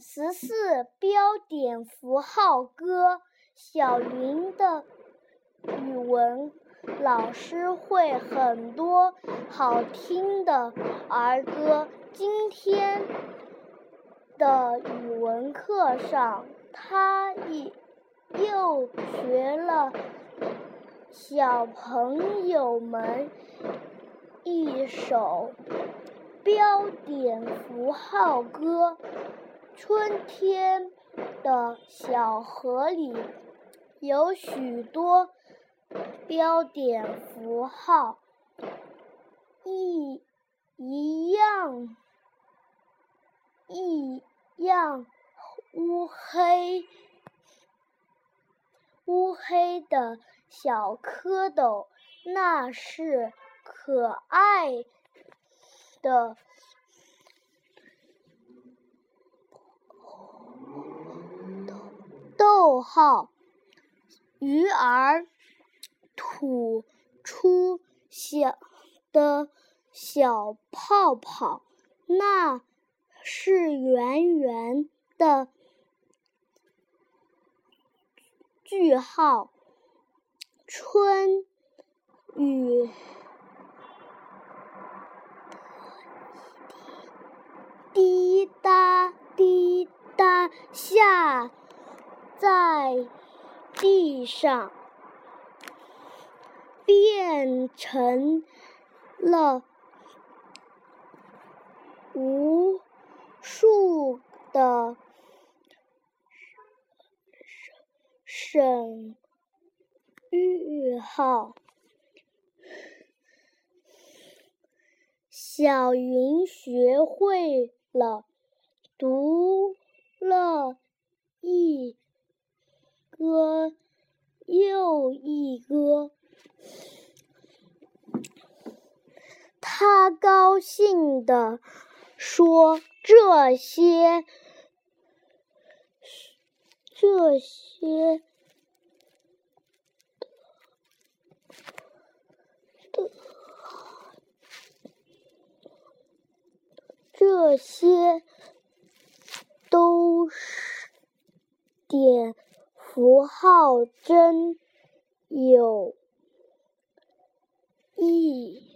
十四标点符号歌，小云的语文老师会很多好听的儿歌。今天的语文课上，他一又学了小朋友们一首标点符号歌。春天的小河里有许多标点符号，一一样一样乌黑乌黑的小蝌蚪，那是可爱的。号，鱼儿吐出小的小泡泡，那是圆圆的。句号，春雨滴答滴答下。在地上变成了无数的省略号。小云学会了读了一。歌又一歌，他高兴地说：“这些，这些，这些都是点。”符号真有意。